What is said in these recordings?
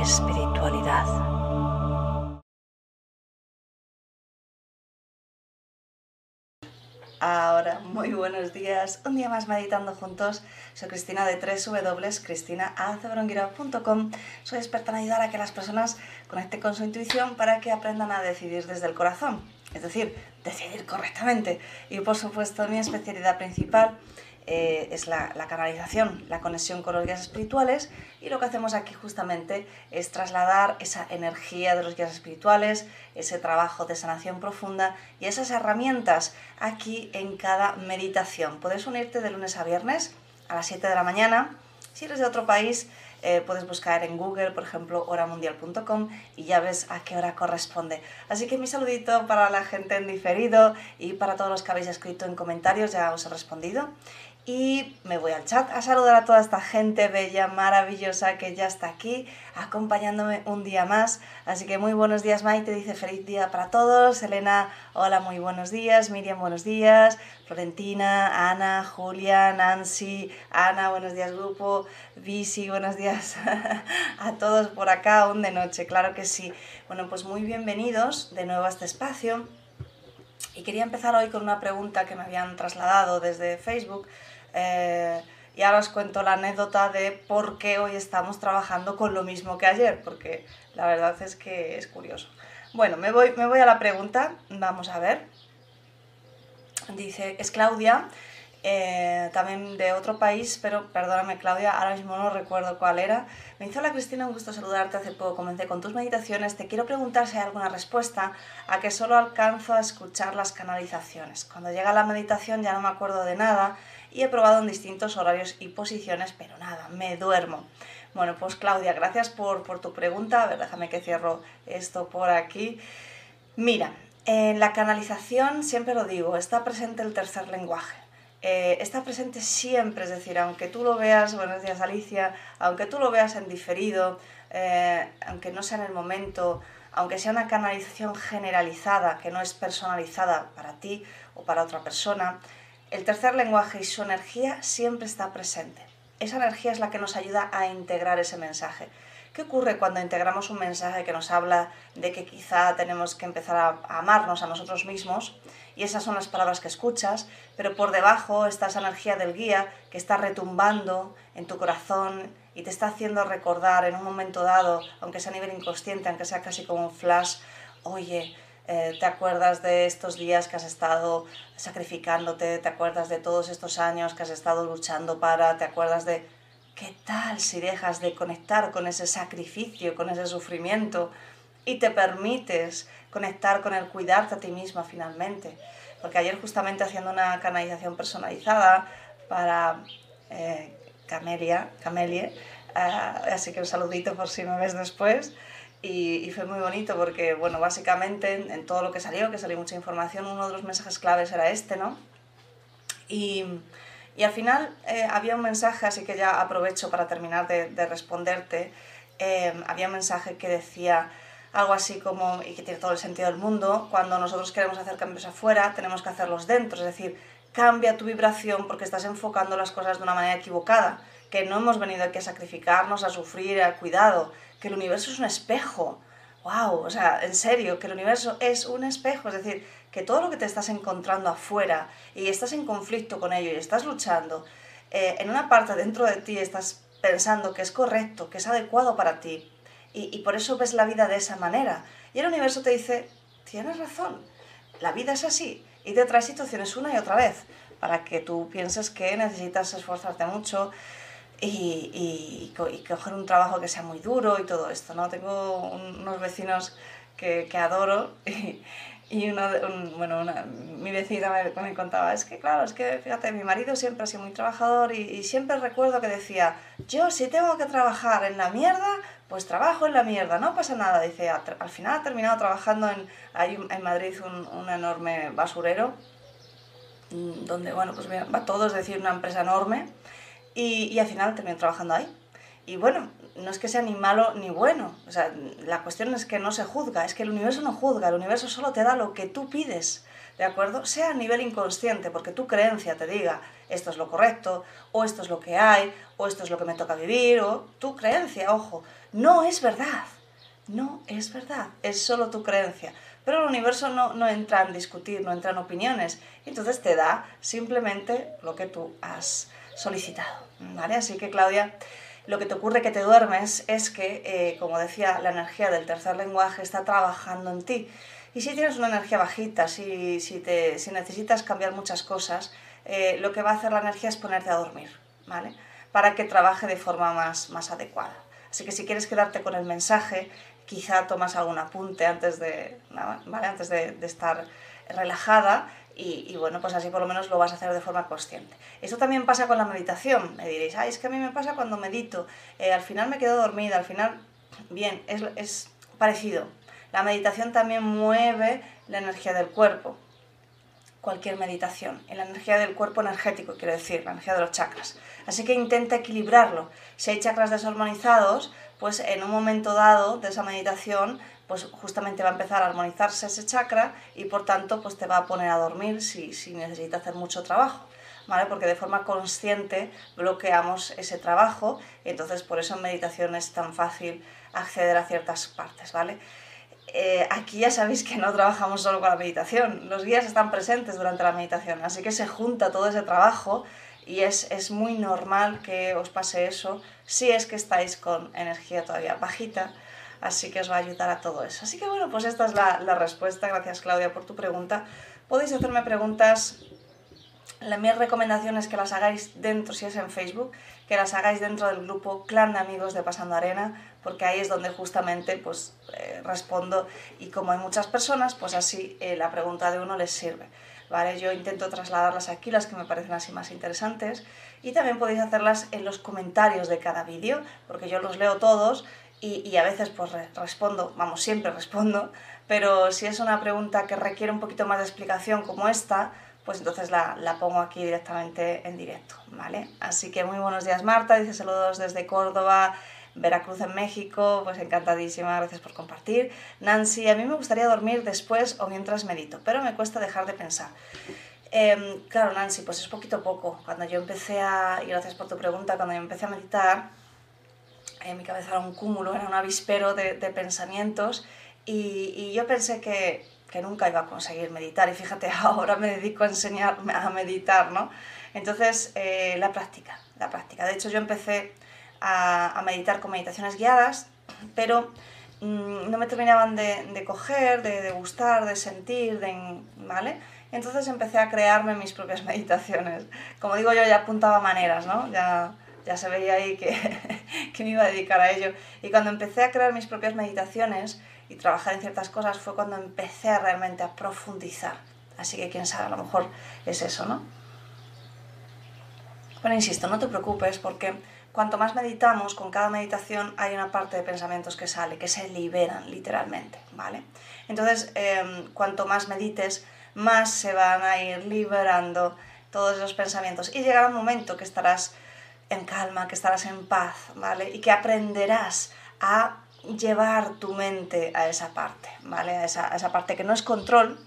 espiritualidad. Ahora, muy buenos días. Un día más meditando juntos. Soy Cristina de www.cristinaaceveronguirao.com. Soy experta en ayudar a que las personas conecten con su intuición para que aprendan a decidir desde el corazón. Es decir, decidir correctamente. Y por supuesto, mi especialidad principal eh, es la, canalización, la conexión con los guías espirituales y lo que hacemos aquí justamente es trasladar esa energía de los guías espirituales, ese trabajo de sanación profunda y esas herramientas aquí en cada meditación. Puedes unirte de lunes a viernes a las 7 de la mañana. Si eres de otro país, eh, puedes buscar en Google, por ejemplo, horamundial.com y ya ves a qué hora corresponde. Así que mi saludito para la gente en diferido y para todos los que habéis escrito en comentarios, ya os he respondido. Y me voy al chat a saludar a toda esta gente bella, maravillosa que ya está aquí acompañándome un día más. Así que muy buenos días, Maite, dice feliz día para todos. Elena, hola, muy buenos días. Miriam, buenos días. Florentina, Ana, Julia, Nancy, Ana, buenos días, grupo. Visi, buenos días a todos por acá, aún de noche, claro que sí. Bueno, pues muy bienvenidos de nuevo a este espacio. Y quería empezar hoy con una pregunta que me habían trasladado desde Facebook eh, y ahora os cuento la anécdota de por qué hoy estamos trabajando con lo mismo que ayer, porque la verdad es que es curioso. Bueno, me voy, me voy a la pregunta, vamos a ver. Dice, es Claudia, eh, también de otro país, pero perdóname Claudia, ahora mismo no recuerdo cuál era. Me hizo la Cristina, un gusto saludarte, hace poco comencé con tus meditaciones, te quiero preguntar si hay alguna respuesta a que solo alcanzo a escuchar las canalizaciones. Cuando llega la meditación ya no me acuerdo de nada y he probado en distintos horarios y posiciones, pero nada, me duermo. Bueno, pues Claudia, gracias por, por tu pregunta. A ver, déjame que cierro esto por aquí. Mira, en la canalización, siempre lo digo, está presente el tercer lenguaje. Eh, está presente siempre, es decir, aunque tú lo veas, buenos días Alicia, aunque tú lo veas en diferido, eh, aunque no sea en el momento, aunque sea una canalización generalizada, que no es personalizada para ti o para otra persona, el tercer lenguaje y su energía siempre está presente. Esa energía es la que nos ayuda a integrar ese mensaje. ¿Qué ocurre cuando integramos un mensaje que nos habla de que quizá tenemos que empezar a amarnos a nosotros mismos? Y esas son las palabras que escuchas, pero por debajo está esa energía del guía que está retumbando en tu corazón y te está haciendo recordar en un momento dado, aunque sea a nivel inconsciente, aunque sea casi como un flash, oye, eh, te acuerdas de estos días que has estado sacrificándote, te acuerdas de todos estos años que has estado luchando para, te acuerdas de qué tal si dejas de conectar con ese sacrificio, con ese sufrimiento y te permites conectar con el cuidarte a ti misma finalmente. Porque ayer justamente haciendo una canalización personalizada para eh, Camelia, Camelie, eh, así que un saludito por si me ves después, y, fue muy bonito porque, bueno, básicamente en, todo lo que salió, que salió mucha información, uno de los mensajes claves era este, ¿no? Y, y al final eh, había un mensaje, así que ya aprovecho para terminar de, de responderte, eh, había un mensaje que decía algo así como, y que tiene todo el sentido del mundo, cuando nosotros queremos hacer cambios afuera, tenemos que hacerlos dentro, es decir, cambia tu vibración porque estás enfocando las cosas de una manera equivocada, que no hemos venido aquí a sacrificarnos, a sufrir, a cuidado, que el universo es un espejo. ¡Wow! O sea, en serio, que el universo es un espejo. Es decir, que todo lo que te estás encontrando afuera y estás en conflicto con ello y estás luchando, eh, en una parte dentro de ti estás pensando que es correcto, que es adecuado para ti. Y, y por eso ves la vida de esa manera. Y el universo te dice, tienes razón, la vida es así. Y te trae situaciones una y otra vez para que tú pienses que necesitas esforzarte mucho, y, y, coger un trabajo que sea muy duro y todo esto, ¿no? Tengo unos vecinos que, que adoro y, Y uno, bueno, una, mi vecina me, me, contaba, es que claro, es que fíjate, mi marido siempre ha sido muy trabajador y, y, siempre recuerdo que decía, yo si tengo que trabajar en la mierda, pues trabajo en la mierda, no pasa nada. Dice, al final ha terminado trabajando en, hay en Madrid un, un enorme basurero, mm, donde, bueno, pues va todo, es decir, una empresa enorme, y, y al final terminó trabajando ahí. Y bueno, no es que sea ni malo ni bueno. O sea, la cuestión es que no se juzga, es que el universo no juzga, el universo solo te da lo que tú pides, ¿de acuerdo? Sea a nivel inconsciente, porque tu creencia te diga esto es lo correcto, o esto es lo que hay, o esto es lo que me toca vivir, o tu creencia, ojo, no es verdad. No es verdad, es solo tu creencia. Pero el universo no, no entra en discutir, no entra en opiniones. Entonces te da simplemente lo que tú has solicitado. ¿Vale? Así que Claudia, lo que te ocurre que te duermes es que, eh, como decía, la energía del tercer lenguaje está trabajando en ti. Y si tienes una energía bajita, si, si, te, si necesitas cambiar muchas cosas, eh, lo que va a hacer la energía es ponerte a dormir, ¿vale? Para que trabaje de forma más, más adecuada. Así que si quieres quedarte con el mensaje, quizá tomas algún apunte antes de, ¿vale? antes de, de estar relajada y, bueno, pues así por lo menos lo vas a hacer de forma consciente. Esto también pasa con la meditación. Me diréis, ay, es que a mí me pasa cuando medito, eh, al final me quedo dormida, al final, bien, es, es parecido. La meditación también mueve la energía del cuerpo. Cualquier meditación, la energía del cuerpo energético, quiero decir, la energía de los chakras. Así que intenta equilibrarlo. Si hay chakras desarmonizados, pues en un momento dado de esa meditación pues justamente va a empezar a armonizarse ese chakra y por tanto pues te va a poner a dormir si, si necesita hacer mucho trabajo. ¿Vale? Porque de forma consciente bloqueamos ese trabajo y entonces por eso en meditación es tan fácil acceder a ciertas partes, ¿vale? Eh, aquí ya sabéis que no trabajamos solo con la meditación, los guías están presentes durante la meditación, así que se junta todo ese trabajo y es, es muy normal que os pase eso si es que estáis con energía todavía bajita así que os va a ayudar a todo eso. Así que bueno, pues esta es la, respuesta. Gracias Claudia por tu pregunta. Podéis hacerme preguntas. La, mi recomendación es que las hagáis dentro, si es en Facebook, que las hagáis dentro del grupo Clan de Amigos de Pasando Arena, porque ahí es donde justamente pues eh, respondo y como hay muchas personas, pues así eh, la pregunta de uno les sirve. ¿Vale? Yo intento trasladarlas aquí, las que me parecen así más interesantes, y también podéis hacerlas en los comentarios de cada vídeo, porque yo los leo todos y, a veces pues respondo, vamos, siempre respondo, pero si es una pregunta que requiere un poquito más de explicación como esta, pues entonces la, la, pongo aquí directamente en directo, ¿vale? Así que muy buenos días Marta, dice saludos desde Córdoba, Veracruz en México, pues encantadísima, gracias por compartir. Nancy, a mí me gustaría dormir después o mientras medito, pero me cuesta dejar de pensar. Eh, claro, Nancy, pues es poquito a poco. Cuando yo empecé a, y gracias por tu pregunta, cuando yo empecé a meditar, mi cabeza era un cúmulo, era un avispero de, pensamientos y, yo pensé que, nunca iba a conseguir meditar y fíjate, ahora me dedico a enseñar a meditar, ¿no? Entonces, eh, la práctica, la práctica. De hecho, yo empecé a, meditar con meditaciones guiadas, pero mmm, no me terminaban de, de coger, de, de, gustar, de sentir, de, ¿vale? Entonces empecé a crearme mis propias meditaciones. Como digo yo, ya apuntaba maneras, ¿no? Ya, ya se veía ahí que, que me iba a dedicar a ello. Y cuando empecé a crear mis propias meditaciones y trabajar en ciertas cosas fue cuando empecé realmente a profundizar. Así que quién sabe, a lo mejor es eso, ¿no? Pero insisto, no te preocupes porque cuanto más meditamos, con cada meditación hay una parte de pensamientos que sale, que se liberan literalmente, ¿vale? Entonces, eh, cuanto más medites, más se van a ir liberando todos esos pensamientos y llegará un momento que estarás en calma, que estarás en paz, ¿vale? Y que aprenderás a llevar tu mente a esa parte, ¿vale? A esa, esa parte que no es control,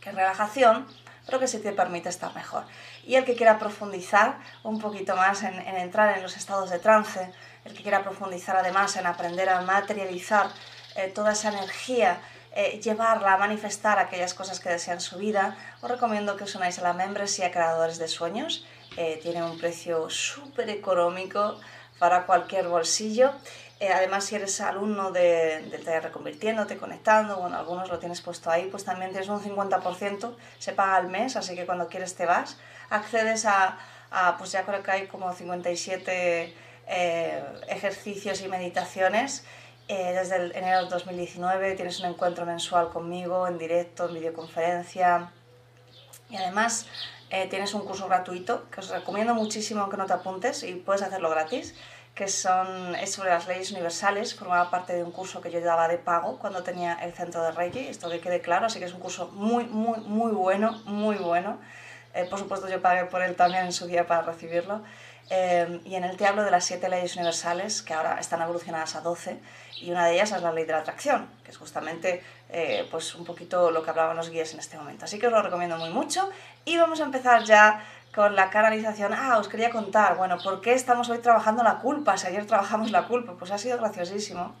que es relajación, pero que sí te permite estar mejor. Y el que quiera profundizar un poquito más en, en entrar en los estados de trance, el que quiera profundizar además en aprender a materializar eh, toda esa energía, eh, llevarla a manifestar aquellas cosas que desea en su vida, os recomiendo que os unáis a la membresía Creadores de Sueños eh, tiene un precio súper económico para cualquier bolsillo. Eh, además, si eres alumno del de taller Reconvirtiéndote, Conectando, bueno, algunos lo tienes puesto ahí, pues también tienes un 50%, se paga al mes, así que cuando quieres te vas. Accedes a, a pues ya creo que hay como 57 eh, ejercicios y meditaciones Eh, desde el enero de 2019 tienes un encuentro mensual conmigo en directo, en videoconferencia. Y además eh, tienes un curso gratuito que os recomiendo muchísimo aunque no te apuntes y puedes hacerlo gratis, que son, es sobre las leyes universales, formaba parte de un curso que yo daba de pago cuando tenía el centro de Reiki, esto que quede claro, así que es un curso muy, muy, muy bueno, muy bueno. Eh, por supuesto yo pagué por él también en su día para recibirlo. Eh, y en él te hablo de las siete leyes universales, que ahora están evolucionadas a 12, y una de ellas es la ley de la atracción, que es justamente eh, pues un poquito lo que hablaban los guías en este momento. Así que os lo recomiendo muy mucho. Y vamos a empezar ya con la canalización. Ah, os quería contar, bueno, ¿por qué estamos hoy trabajando la culpa? Si ayer trabajamos la culpa, pues ha sido graciosísimo.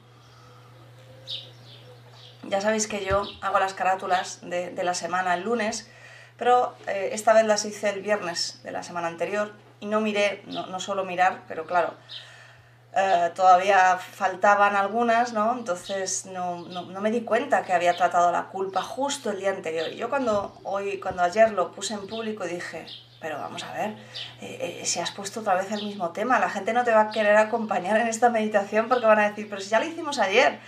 Ya sabéis que yo hago las carátulas de, la semana el lunes, pero eh, esta vez las hice el viernes de la semana anterior y no miré, no, no suelo mirar, pero claro, eh, todavía faltaban algunas, ¿no? Entonces no, no, me di cuenta que había tratado la culpa justo el día anterior. Yo cuando, hoy, cuando ayer lo puse en público dije, pero vamos a ver, eh, eh, si has puesto otra vez el mismo tema, la gente no te va a querer acompañar en esta meditación porque van a decir, pero si ya lo hicimos ayer.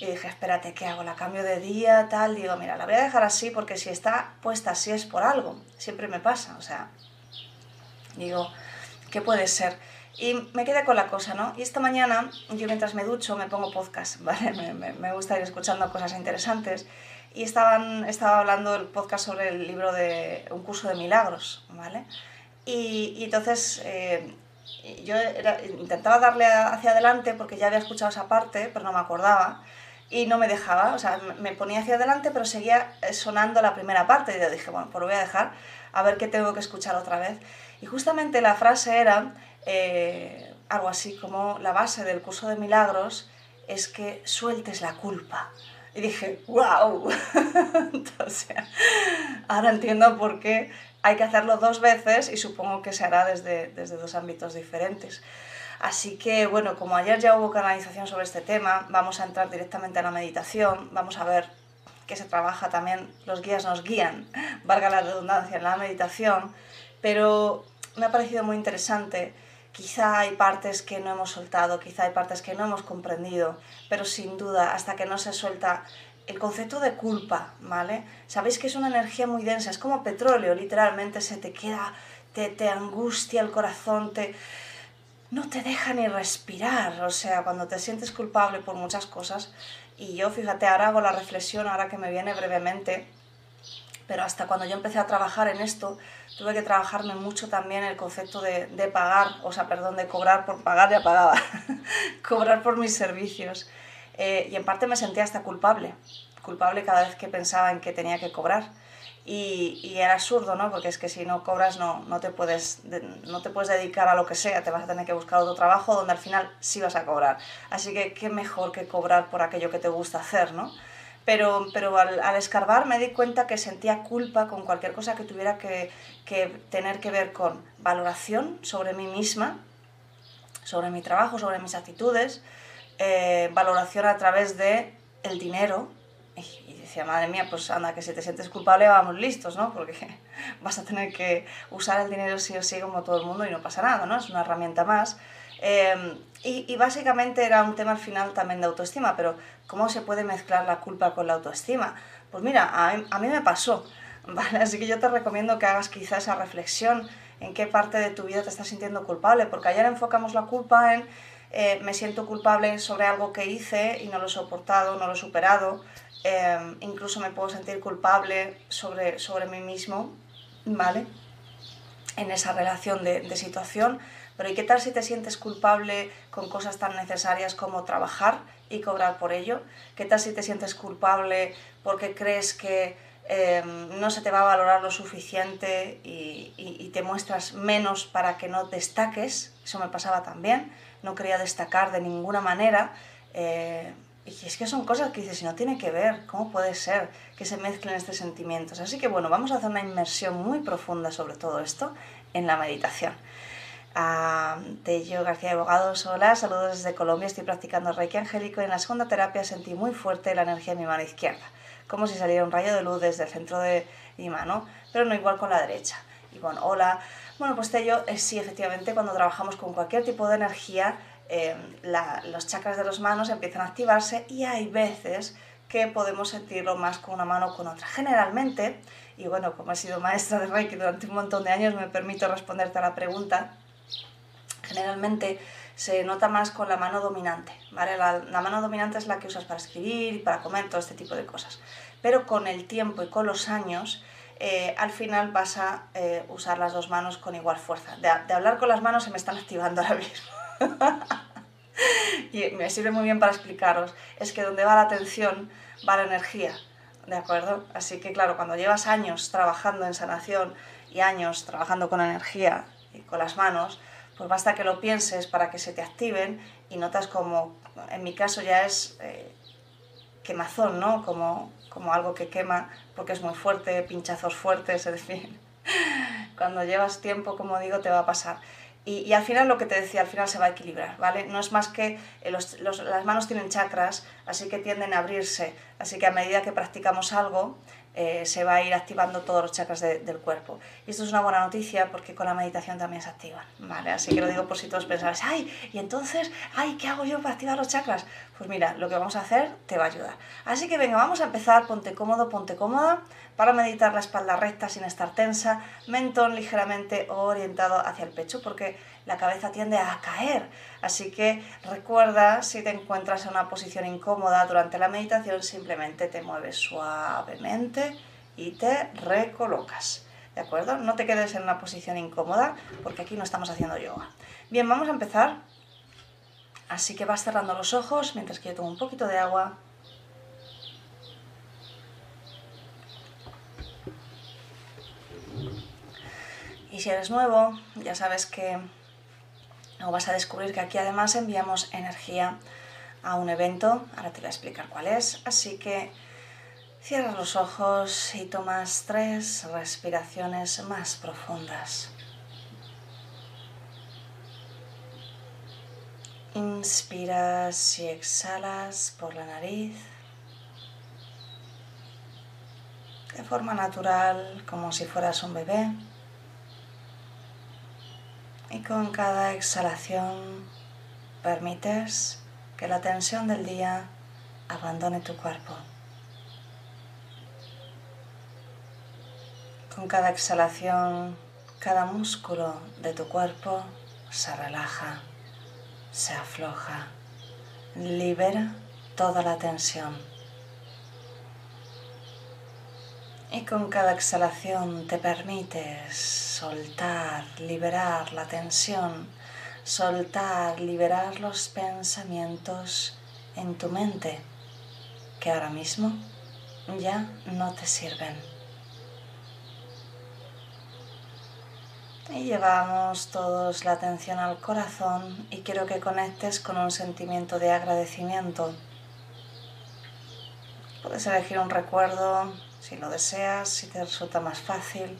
Y dije, espérate, ¿qué hago? ¿La cambio de día? Tal. Digo, mira, la voy a dejar así porque si está puesta así es por algo. Siempre me pasa, o sea, Digo, ¿qué puede ser? Y me quedé con la cosa, ¿no? Y esta mañana, yo mientras me ducho, me pongo podcast, ¿vale? Me, me, me gusta ir escuchando cosas interesantes. Y estaban, estaba hablando el podcast sobre el libro de un curso de milagros, ¿vale? Y, y entonces eh, yo era, intentaba darle hacia adelante porque ya había escuchado esa parte, pero no me acordaba. Y no me dejaba, o sea, me ponía hacia adelante, pero seguía sonando la primera parte. Y yo dije, bueno, pues lo voy a dejar, a ver qué tengo que escuchar otra vez. Y justamente la frase era eh, algo así como la base del curso de milagros es que sueltes la culpa. Y dije, wow. Entonces, ahora entiendo por qué hay que hacerlo dos veces y supongo que se hará desde, desde dos ámbitos diferentes. Así que bueno, como ayer ya hubo canalización sobre este tema, vamos a entrar directamente a la meditación, vamos a ver que se trabaja también, los guías nos guían, valga la redundancia, en la meditación, pero me ha parecido muy interesante. Quizá hay partes que no hemos soltado, quizá hay partes que no hemos comprendido, pero sin duda, hasta que no se suelta el concepto de culpa, ¿vale? Sabéis que es una energía muy densa, es como petróleo, literalmente se te queda, te, angustia el corazón, te, no te deja ni respirar, o sea, cuando te sientes culpable por muchas cosas. Y yo, fíjate, ahora hago la reflexión, ahora que me viene brevemente, pero hasta cuando yo empecé a trabajar en esto, tuve que trabajarme mucho también el concepto de, de pagar, o sea, perdón, de cobrar por pagar, ya pagaba, cobrar por mis servicios. Eh, y en parte me sentía hasta culpable, culpable cada vez que pensaba en que tenía que cobrar. Y, y, era absurdo, ¿no? Porque es que si no cobras no, no, te puedes, no te puedes dedicar a lo que sea, te vas a tener que buscar otro trabajo donde al final sí vas a cobrar. Así que qué mejor que cobrar por aquello que te gusta hacer, ¿no? Pero, pero al, al, escarbar me di cuenta que sentía culpa con cualquier cosa que tuviera que, que, tener que ver con valoración sobre mí misma, sobre mi trabajo, sobre mis actitudes, eh, valoración a través de el dinero. Y, decía, madre mía, pues anda, que si te sientes culpable vamos listos, ¿no? Porque vas a tener que usar el dinero sí o sí como todo el mundo y no pasa nada, ¿no? Es una herramienta más. Eh, y, y, básicamente era un tema al final también de autoestima, pero ¿cómo se puede mezclar la culpa con la autoestima? Pues mira, a a mí me pasó, ¿vale? Así que yo te recomiendo que hagas quizá esa reflexión en qué parte de tu vida te estás sintiendo culpable, porque ayer enfocamos la culpa en eh, me siento culpable sobre algo que hice y no lo he soportado, no lo he superado, eh, incluso me puedo sentir culpable sobre, sobre mí mismo, ¿vale? En esa relación de, situación pero ¿y qué tal si te sientes culpable con cosas tan necesarias como trabajar y cobrar por ello? ¿Qué tal si te sientes culpable porque crees que eh, no se te va a valorar lo suficiente y, te muestras menos para que no destaques? Eso me pasaba también. No quería destacar de ninguna manera. Eh, y es que son cosas que dices, si no tiene que ver, ¿cómo puede ser que se mezclen estos sentimientos? Así que bueno, vamos a hacer una inmersión muy profunda sobre todo esto en la meditación Tello García de Abogados. Hola, saludos desde Colombia. Estoy practicando Reiki Angélico y en la segunda terapia sentí muy fuerte la energía en mi mano izquierda, como si saliera un rayo de luz desde el centro de mi mano, pero no igual con la derecha. Y bueno, hola. Bueno, pues Tello, eh, sí, efectivamente, cuando trabajamos con cualquier tipo de energía, eh, los chakras de las manos empiezan a activarse y hay veces que podemos sentirlo más con una mano o con otra. Generalmente, y bueno, como he sido maestra de Reiki durante un montón de años, me permito responderte a la pregunta, generalmente se nota más con la mano dominante, ¿vale? La, mano dominante es la que usas para escribir para comer, todo este tipo de cosas. Pero con el tiempo y con los años, eh, al final vas a eh, usar las dos manos con igual fuerza. De, de, hablar con las manos se me están activando ahora mismo. y me sirve muy bien para explicaros. Es que donde va la atención va la energía, ¿de acuerdo? Así que claro, cuando llevas años trabajando en sanación y años trabajando con energía y con las manos, pues basta que lo pienses para que se te activen y notas como, en mi caso ya es eh, quemazón, ¿no? Como, como algo que quema porque es muy fuerte, pinchazos fuertes, es decir, cuando llevas tiempo, como digo, te va a pasar. Y, y, al final lo que te decía, al final se va a equilibrar, ¿vale? No es más que eh, los, los, las manos tienen chakras, así que tienden a abrirse, así que a medida que practicamos algo, eh, se va a ir activando todos los chakras del cuerpo. Y esto es una buena noticia porque con la meditación también se activan, ¿vale? Así que lo digo por si todos pensáis, ay, y entonces, ay, ¿qué hago yo para activar los chakras? Pues mira, lo que vamos a hacer te va a ayudar. Así que venga, vamos a empezar, ponte cómodo, ponte cómoda, para meditar la espalda recta sin estar tensa, mentón ligeramente orientado hacia el pecho, porque la cabeza tiende a caer. Así que recuerda, si te encuentras en una posición incómoda durante la meditación, simplemente te mueves suavemente y te recolocas. ¿De acuerdo? No te quedes en una posición incómoda porque aquí no estamos haciendo yoga. Bien, vamos a empezar. Así que vas cerrando los ojos mientras que yo tomo un poquito de agua. Y si eres nuevo, ya sabes que o vas a descubrir que aquí además enviamos energía a un evento, ahora te voy a explicar cuál es, así que cierras los ojos y tomas tres respiraciones más profundas. Inspiras y exhalas por la nariz de forma natural, como si fueras un bebé. Y con cada exhalación permites que la tensión del día abandone tu cuerpo. Con cada exhalación, cada músculo de tu cuerpo se relaja, se afloja, libera toda la tensión. Y con cada exhalación te permites soltar, liberar la tensión, soltar, liberar los pensamientos en tu mente que ahora mismo ya no te sirven. Y llevamos todos la atención al corazón y quiero que conectes con un sentimiento de agradecimiento. Puedes elegir un recuerdo si lo deseas, si te resulta más fácil,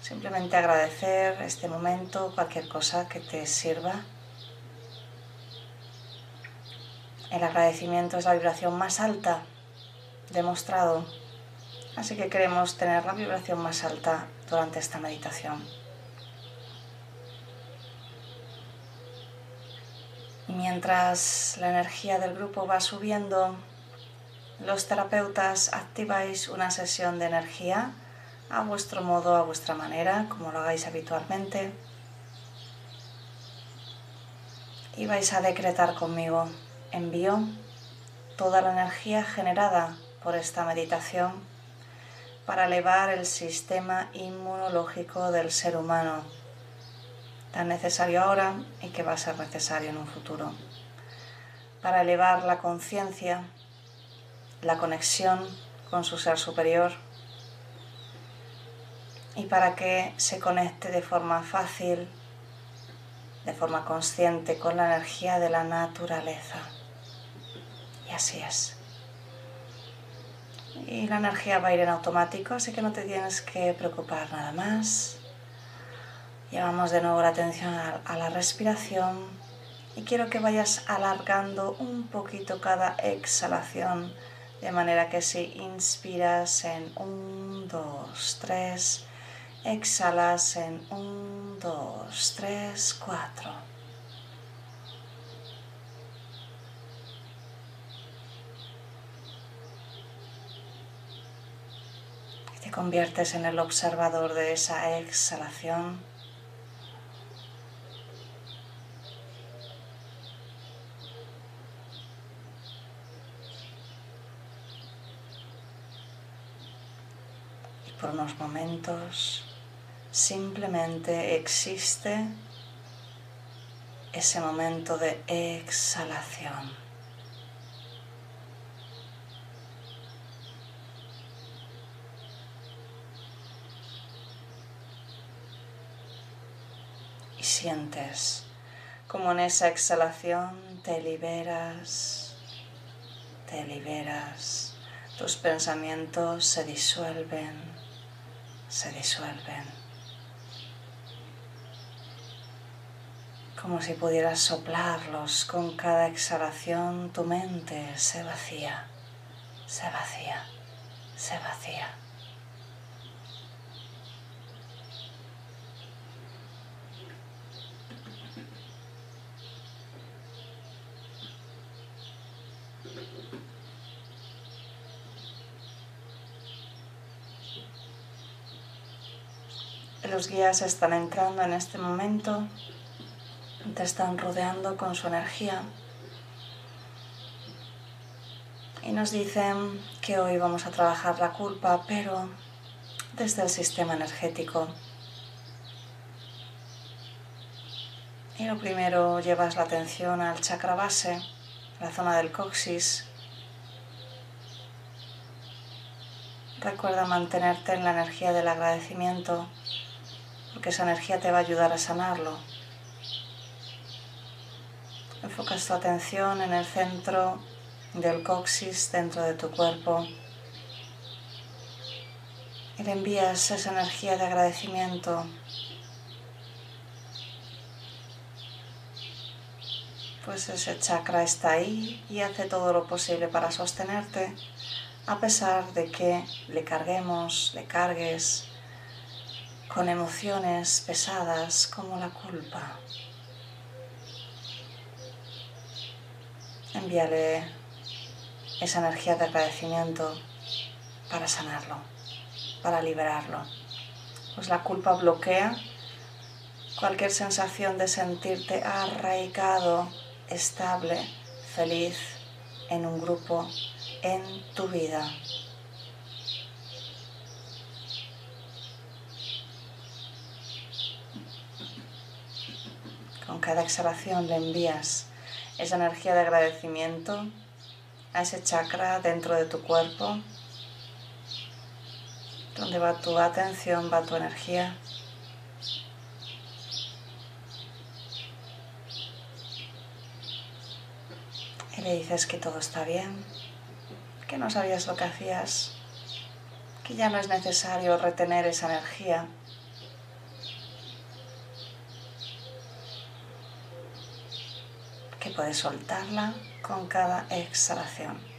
simplemente agradecer este momento, cualquier cosa que te sirva. El agradecimiento es la vibración más alta demostrado, así que queremos tener la vibración más alta durante esta meditación. Mientras la energía del grupo va subiendo, los terapeutas activáis una sesión de energía a vuestro modo, a vuestra manera, como lo hagáis habitualmente. Y vais a decretar conmigo, envío toda la energía generada por esta meditación para elevar el sistema inmunológico del ser humano, tan necesario ahora y que va a ser necesario en un futuro, para elevar la conciencia la conexión con su ser superior y para que se conecte de forma fácil, de forma consciente con la energía de la naturaleza. Y así es. Y la energía va a ir en automático, así que no te tienes que preocupar nada más. Llevamos de nuevo la atención a la respiración y quiero que vayas alargando un poquito cada exhalación de manera que si inspiras en 1, 2, 3, exhalas en 1, 2, 3, 4. Te conviertes en el observador de esa exhalación por unos momentos. Simplemente existe ese momento de exhalación. sientes como en esa exhalación te liberas, te liberas, tus pensamientos se disuelven, se disuelven. Como si pudieras soplarlos con cada exhalación, tu mente se vacía, se vacía, se vacía. Los guías están entrando en este momento, te están rodeando con su energía y nos dicen que hoy vamos a trabajar la culpa, pero desde el sistema energético. Y lo primero llevas la atención al chakra base, la zona del coxis. Recuerda mantenerte en la energía del agradecimiento porque esa energía te va a ayudar a sanarlo. Enfocas tu atención en el centro del coxis dentro de tu cuerpo y le envías esa energía de agradecimiento. Pues ese chakra está ahí y hace todo lo posible para sostenerte a pesar de que le carguemos, le cargues con emociones pesadas como la culpa. Envíale esa energía de agradecimiento para sanarlo, para liberarlo. Pues la culpa bloquea cualquier sensación de sentirte arraigado, estable, feliz en un grupo, en tu vida. Cada exhalación le envías esa energía de agradecimiento a ese chakra dentro de tu cuerpo, donde va tu atención, va tu energía. Y le dices que todo está bien, que no sabías lo que hacías, que ya no es necesario retener esa energía que puedes soltarla con cada exhalación.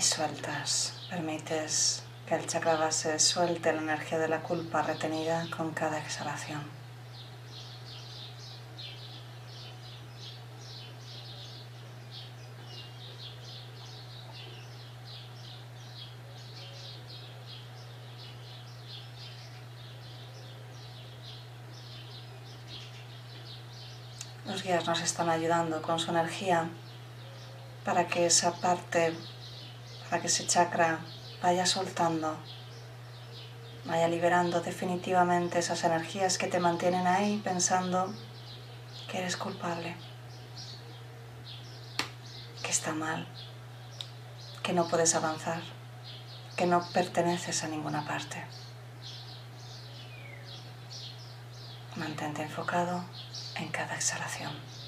Y sueltas. Permites que el chakra base suelte la energía de la culpa retenida con cada exhalación. Los guías nos están ayudando con su energía para que esa parte para que ese chakra vaya soltando, vaya liberando definitivamente esas energías que te mantienen ahí pensando que eres culpable, que está mal, que no puedes avanzar, que no perteneces a ninguna parte. Mantente enfocado en cada exhalación.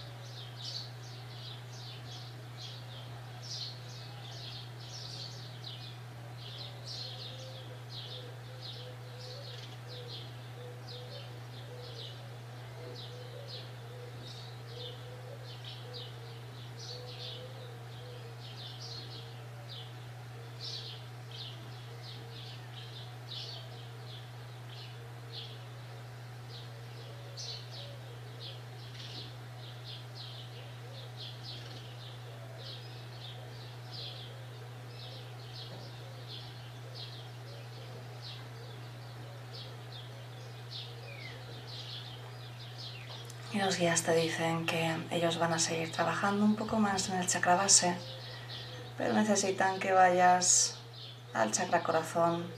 Y los guías te dicen que ellos van a seguir trabajando un poco más en el chakra base, pero necesitan que vayas al chakra corazón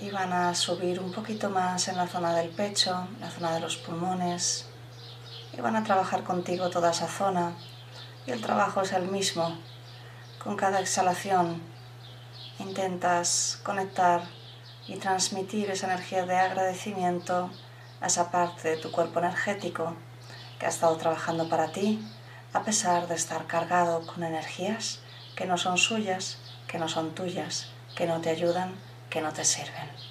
y van a subir un poquito más en la zona del pecho, la zona de los pulmones y van a trabajar contigo toda esa zona y el trabajo es el mismo. Con cada exhalación intentas conectar y transmitir esa energía de agradecimiento a esa parte de tu cuerpo energético que ha estado trabajando para ti a pesar de estar cargado con energías que no son suyas, que no son tuyas, que no te ayudan, que no te sirven.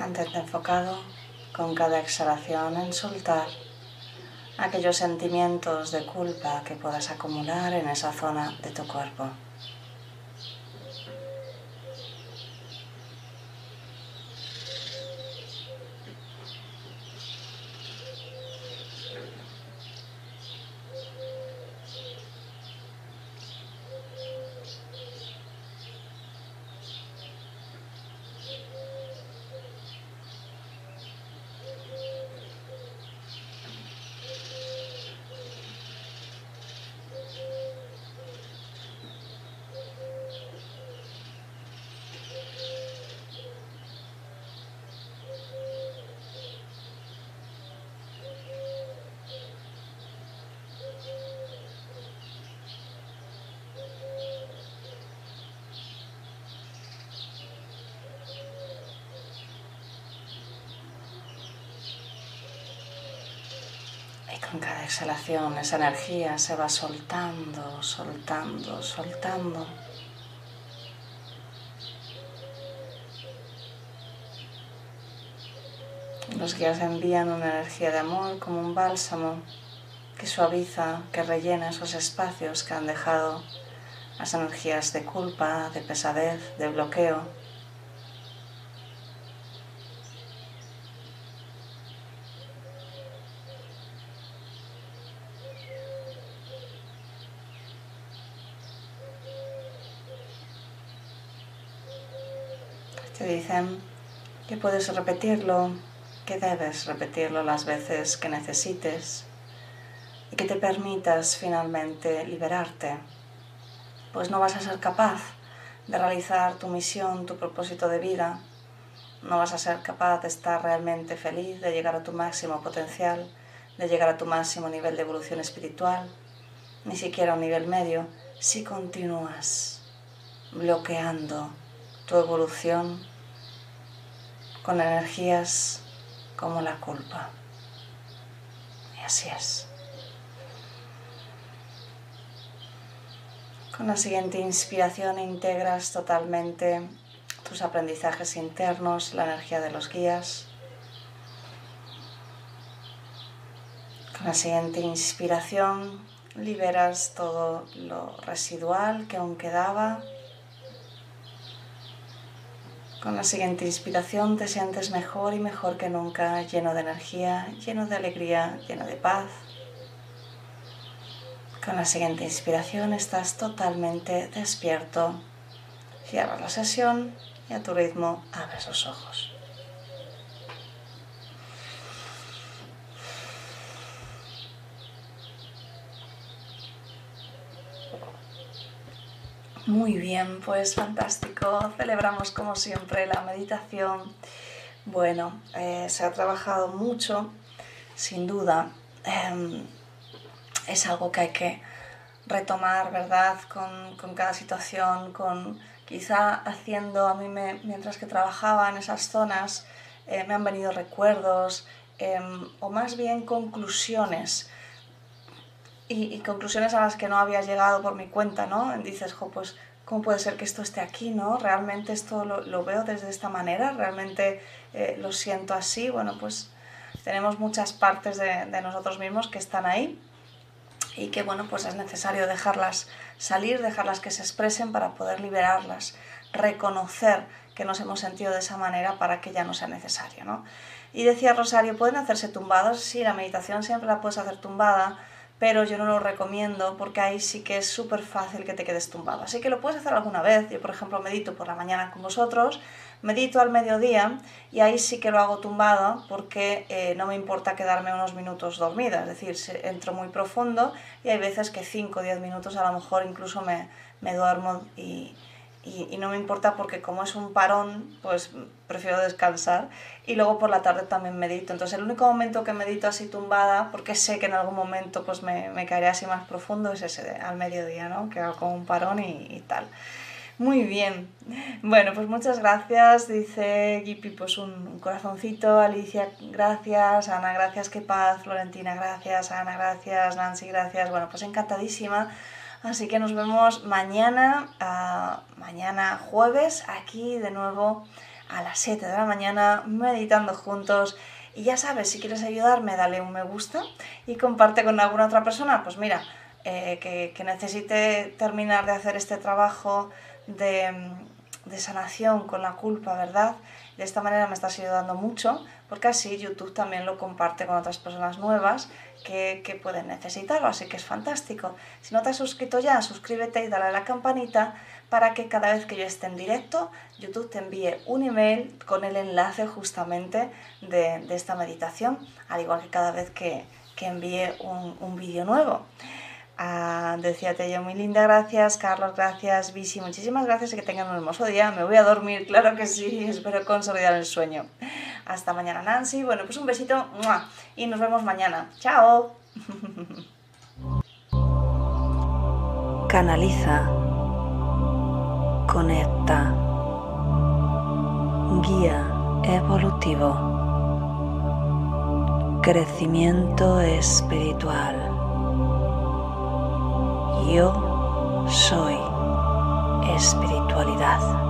Mantente enfocado con cada exhalación en soltar aquellos sentimientos de culpa que puedas acumular en esa zona de tu cuerpo. Con cada exhalación esa energía se va soltando, soltando, soltando. Los guías envían una energía de amor como un bálsamo que suaviza, que rellena esos espacios que han dejado las energías de culpa, de pesadez, de bloqueo. Te que puedes repetirlo, que debes repetirlo las veces que necesites y que te permitas finalmente liberarte. Pues no vas a ser capaz de realizar tu misión, tu propósito de vida, no vas a ser capaz de estar realmente feliz, de llegar a tu máximo potencial, de llegar a tu máximo nivel de evolución espiritual, ni siquiera a un nivel medio, si continúas bloqueando tu evolución con energías como la culpa. Y así es. Con la siguiente inspiración integras totalmente tus aprendizajes internos, la energía de los guías. Con la siguiente inspiración liberas todo lo residual que aún quedaba. Con la siguiente inspiración te sientes mejor y mejor que nunca, lleno de energía, lleno de alegría, lleno de paz. Con la siguiente inspiración estás totalmente despierto. Cierras la sesión y a tu ritmo abres los ojos. Muy bien, pues fantástico. Celebramos como siempre la meditación. Bueno, eh, se ha trabajado mucho, sin duda. Em, es algo que hay que retomar, ¿verdad? Con, con cada situación, con quizá haciendo, a mí me, mientras que trabajaba en esas zonas, eh, me han venido recuerdos em, o más bien conclusiones y, conclusiones a las que no había llegado por mi cuenta, ¿no? Dices, jo, pues, ¿cómo puede ser que esto esté aquí, ¿no? ¿Realmente esto lo, veo desde esta manera? ¿Realmente eh, lo siento así? Bueno, pues tenemos muchas partes de, de, nosotros mismos que están ahí y que, bueno, pues es necesario dejarlas salir, dejarlas que se expresen para poder liberarlas, reconocer que nos hemos sentido de esa manera para que ya no sea necesario, ¿no? Y decía Rosario, ¿pueden hacerse tumbados? Sí, la meditación siempre la puedes hacer tumbada, pero yo no lo recomiendo porque ahí sí que es súper fácil que te quedes tumbado. Así que lo puedes hacer alguna vez. Yo, por ejemplo, medito por la mañana con vosotros, medito al mediodía y ahí sí que lo hago tumbado porque eh, no me importa quedarme unos minutos dormida. Es decir, entro muy profundo y hay veces que 5 o 10 minutos a lo mejor incluso me, me duermo y, y, no me importa porque como es un parón, pues prefiero descansar y luego por la tarde también medito. Entonces el único momento que medito así tumbada, porque sé que en algún momento pues me, me caeré así más profundo, es ese al mediodía, ¿no? Que hago como un parón y, y, tal. Muy bien. Bueno, pues muchas gracias. Dice Gipi, pues un, un, corazoncito. Alicia, gracias. Ana, gracias. Qué paz. Florentina, gracias. Ana, gracias. Nancy, gracias. Bueno, pues encantadísima Así que nos vemos mañana, mañana jueves, aquí de nuevo a las 7 de la mañana, meditando juntos. Y ya sabes, si quieres ayudarme, dale un me gusta y comparte con alguna otra persona. Pues mira, eh, que, necesite terminar de hacer este trabajo de, de sanación con la culpa, ¿verdad? De esta manera me estás ayudando mucho, porque así YouTube también lo comparte con otras personas nuevas que, que, pueden necesitarlo, así que es fantástico. Si no te has suscrito ya, suscríbete y dale a la campanita para que cada vez que yo esté en directo, YouTube te envíe un email con el enlace justamente de, de esta meditación, al igual que cada vez que, que envíe un, un vídeo nuevo. Ah, decíate yo, muy linda, gracias, Carlos, gracias, Visi, muchísimas gracias y que tengan un hermoso día. Me voy a dormir, claro que sí, espero consolidar el sueño. Hasta mañana, Nancy. Bueno, pues un besito y nos vemos mañana. Chao. Canaliza. Conecta. Guía evolutivo. Crecimiento espiritual. Yo soy espiritualidad.